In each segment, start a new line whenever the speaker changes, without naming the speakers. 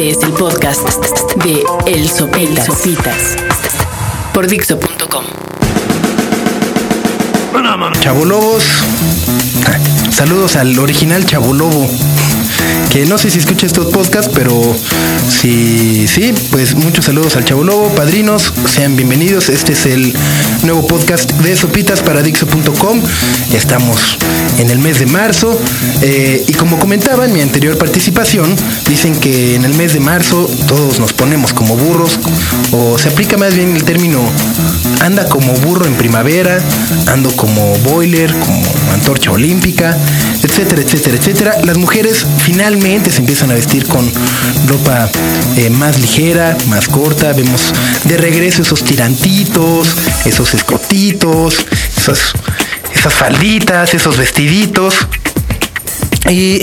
Este es el podcast de El Sopitas, Sopitas por Dixo.com.
Chabolobos, saludos al original Chabolobo que no sé si escucha estos podcasts, pero si sí, pues muchos saludos al Chavo Lobo, padrinos, sean bienvenidos. Este es el nuevo podcast de Sopitas para Dixo.com. Estamos en el mes de marzo eh, y como comentaba en mi anterior participación, dicen que en el mes de marzo todos nos ponemos como burros o se aplica más bien el término anda como burro en primavera, ando como boiler, como antorcha olímpica, etcétera, etcétera, etcétera. Las mujeres finalmente se empiezan a vestir con ropa eh, más ligera, más corta. Vemos de regreso esos tirantitos, esos escotitos, esas, esas falditas, esos vestiditos. Y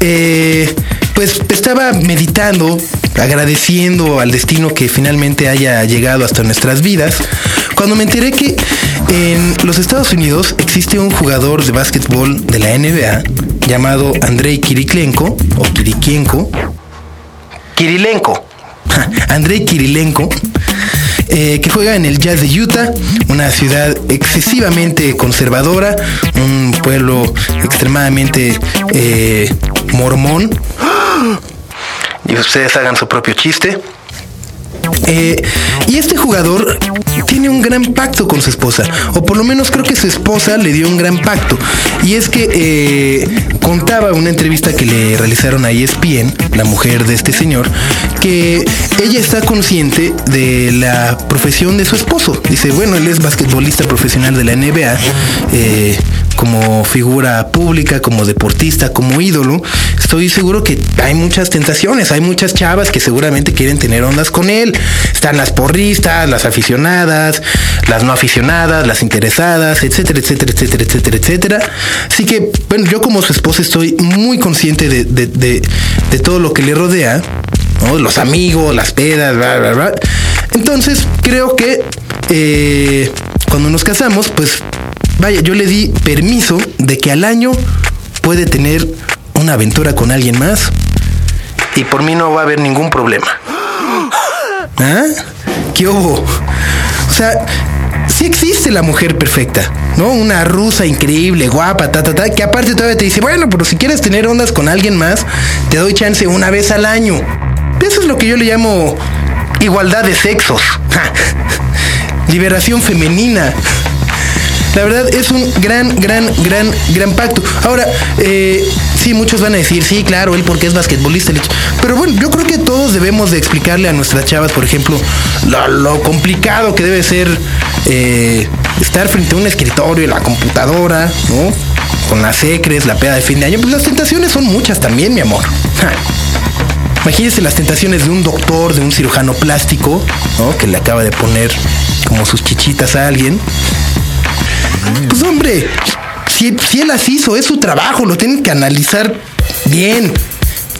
eh, pues estaba meditando, agradeciendo al destino que finalmente haya llegado hasta nuestras vidas, cuando me enteré que en los Estados Unidos existe un jugador de básquetbol de la NBA llamado Andrei Kiriklenko o Kirikienko. Kirilenko. Andrei Kirilenko. Eh, que juega en el Jazz de Utah, una ciudad excesivamente conservadora, un pueblo extremadamente eh, mormón. Y ustedes hagan su propio chiste. Eh, y este jugador tiene un gran pacto con su esposa, o por lo menos creo que su esposa le dio un gran pacto. Y es que eh, contaba una entrevista que le realizaron a ESPN, la mujer de este señor, que ella está consciente de la profesión de su esposo. Dice, bueno, él es basquetbolista profesional de la NBA. Eh, como figura pública, como deportista, como ídolo, estoy seguro que hay muchas tentaciones, hay muchas chavas que seguramente quieren tener ondas con él. Están las porristas, las aficionadas, las no aficionadas, las interesadas, etcétera, etcétera, etcétera, etcétera, etcétera. Así que, bueno, yo como su esposa estoy muy consciente de, de, todo lo que le rodea, los amigos, las pedas, bla, bla, bla. Entonces, creo que eh, cuando nos casamos, pues Vaya, yo le di permiso de que al año puede tener una aventura con alguien más y por mí no va a haber ningún problema. ¿Ah? ¿Qué hubo? O sea, sí existe la mujer perfecta, ¿no? Una rusa increíble, guapa, ta, ta, ta, que aparte todavía te dice, bueno, pero si quieres tener ondas con alguien más, te doy chance una vez al año. Eso es lo que yo le llamo igualdad de sexos. Liberación femenina. La verdad es un gran, gran, gran, gran pacto. Ahora, eh, sí, muchos van a decir, sí, claro, él porque es basquetbolista. Pero bueno, yo creo que todos debemos de explicarle a nuestras chavas, por ejemplo, lo, complicado que debe ser eh, estar frente a un escritorio, la computadora, ¿no? Con las secres, la peda de fin de año. Pues las tentaciones son muchas también, mi amor. Imagínense las tentaciones de un doctor, de un cirujano plástico, ¿no? Que le acaba de poner como sus chichitas a alguien. Pues hombre, si, él las hizo, es su trabajo, lo tienen que analizar bien,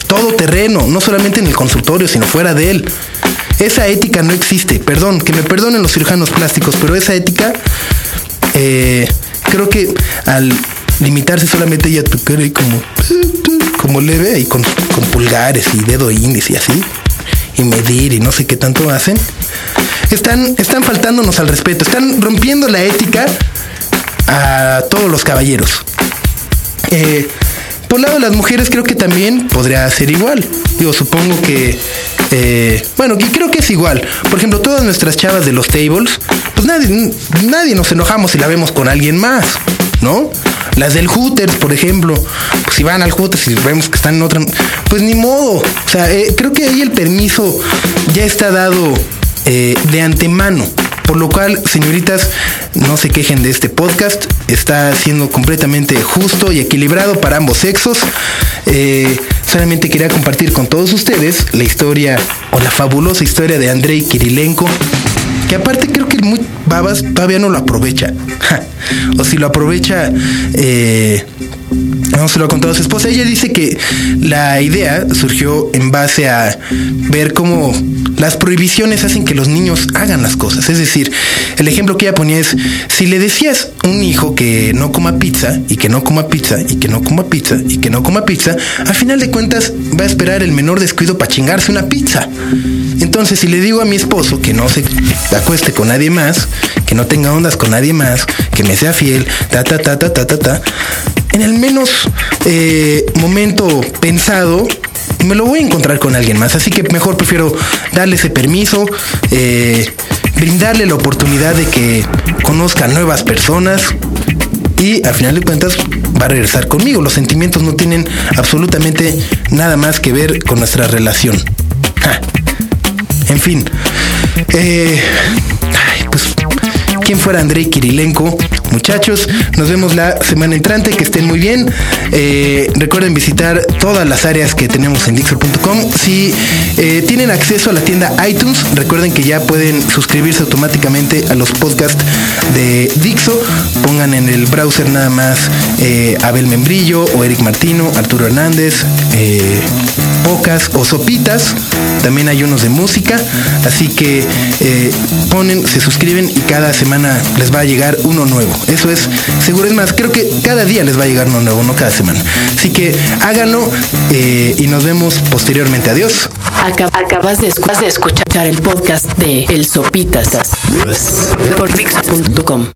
todo terreno, no solamente en el consultorio, sino fuera de él. Esa ética no existe, perdón, que me perdonen los cirujanos plásticos, pero esa ética, eh, creo que al limitarse solamente a tu cara y como, como leve y con, con pulgares y dedo índice y así, y medir y no sé qué tanto hacen, están, están faltándonos al respeto, están rompiendo la ética a todos los caballeros. Eh, por lado de las mujeres creo que también podría ser igual. Digo, supongo que... Eh, bueno, creo que es igual. Por ejemplo, todas nuestras chavas de los tables, pues nadie, nadie nos enojamos si la vemos con alguien más, ¿no? Las del Hooters, por ejemplo, pues si van al Hooters y vemos que están en otra, pues ni modo. O sea, eh, creo que ahí el permiso ya está dado de antemano. Por lo cual, señoritas, no se quejen de este podcast. Está siendo completamente justo y equilibrado para ambos sexos. Eh, solamente quería compartir con todos ustedes la historia o la fabulosa historia de Andrei Kirilenko. Que aparte creo que muy babas todavía no lo aprovecha. o si lo aprovecha, eh, No se lo ha contado a su esposa. Ella dice que la idea surgió en base a ver cómo las prohibiciones hacen que los niños hagan las cosas. Es decir, el ejemplo que ella ponía es, si le decías a un hijo que no coma pizza y que no coma pizza y que no coma pizza y que no coma pizza, al final de cuentas va a esperar el menor descuido para chingarse una pizza. Entonces, si le digo a mi esposo que no se acueste con nadie más, que no tenga ondas con nadie más, que me sea fiel, ta, ta, ta, ta, ta, ta, ta, en el menos eh, momento pensado, me lo voy a encontrar con alguien más. Así que mejor prefiero darle ese permiso, eh, brindarle la oportunidad de que conozca nuevas personas y al final de cuentas va a regresar conmigo. Los sentimientos no tienen absolutamente nada más que ver con nuestra relación. En fin. Eh, pues, ¿quién fuera Andrei Kirilenko? Muchachos, nos vemos la semana entrante, que estén muy bien. Eh, recuerden visitar todas las áreas que tenemos en Dixo.com. Si eh, tienen acceso a la tienda iTunes, recuerden que ya pueden suscribirse automáticamente a los podcasts de Dixo. Pongan en el browser nada más eh, Abel Membrillo o Eric Martino, Arturo Hernández, Pocas o Sopitas. También hay unos de música. Así que ponen, se suscriben y cada semana les va a llegar uno nuevo. Eso es seguro. Es más, creo que cada día les va a llegar uno nuevo, no cada semana. Así que háganlo eh, y nos vemos posteriormente. Adiós.
Acabas de, escuchar el podcast de El Sopitas por Dixo.com.